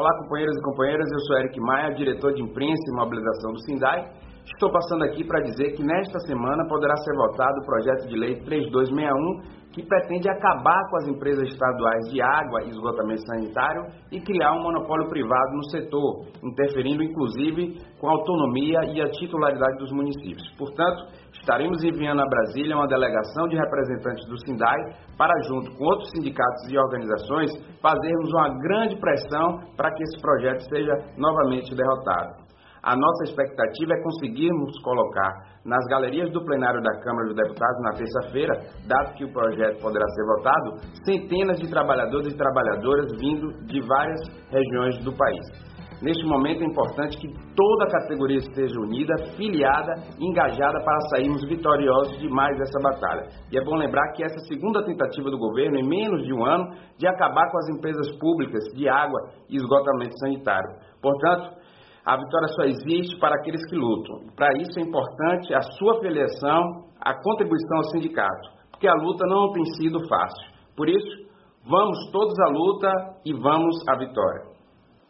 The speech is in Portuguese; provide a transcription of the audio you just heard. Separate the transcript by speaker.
Speaker 1: Olá, companheiros e companheiras, eu sou Eric Maia, diretor de imprensa e mobilização do SINDAI. Estou passando aqui para dizer que nesta semana poderá ser votado o projeto de lei 3261, que pretende acabar com as empresas estaduais de água e esgotamento sanitário e criar um monopólio privado no setor, interferindo inclusive com a autonomia e a titularidade dos municípios. Portanto, estaremos enviando a Brasília uma delegação de representantes do SINDAI para, junto com outros sindicatos e organizações, fazermos uma grande pressão para que esse projeto seja novamente derrotado. A nossa expectativa é conseguirmos colocar nas galerias do plenário da Câmara dos Deputados na terça-feira, dado que o projeto poderá ser votado, centenas de trabalhadores e trabalhadoras vindo de várias regiões do país. Neste momento é importante que toda a categoria esteja unida, filiada engajada para sairmos vitoriosos de mais essa batalha. E é bom lembrar que essa segunda tentativa do governo, em menos de um ano, de acabar com as empresas públicas de água e esgotamento sanitário. Portanto, a vitória só existe para aqueles que lutam. Para isso é importante a sua filiação, a contribuição ao sindicato, porque a luta não tem sido fácil. Por isso, vamos todos à luta e vamos à vitória.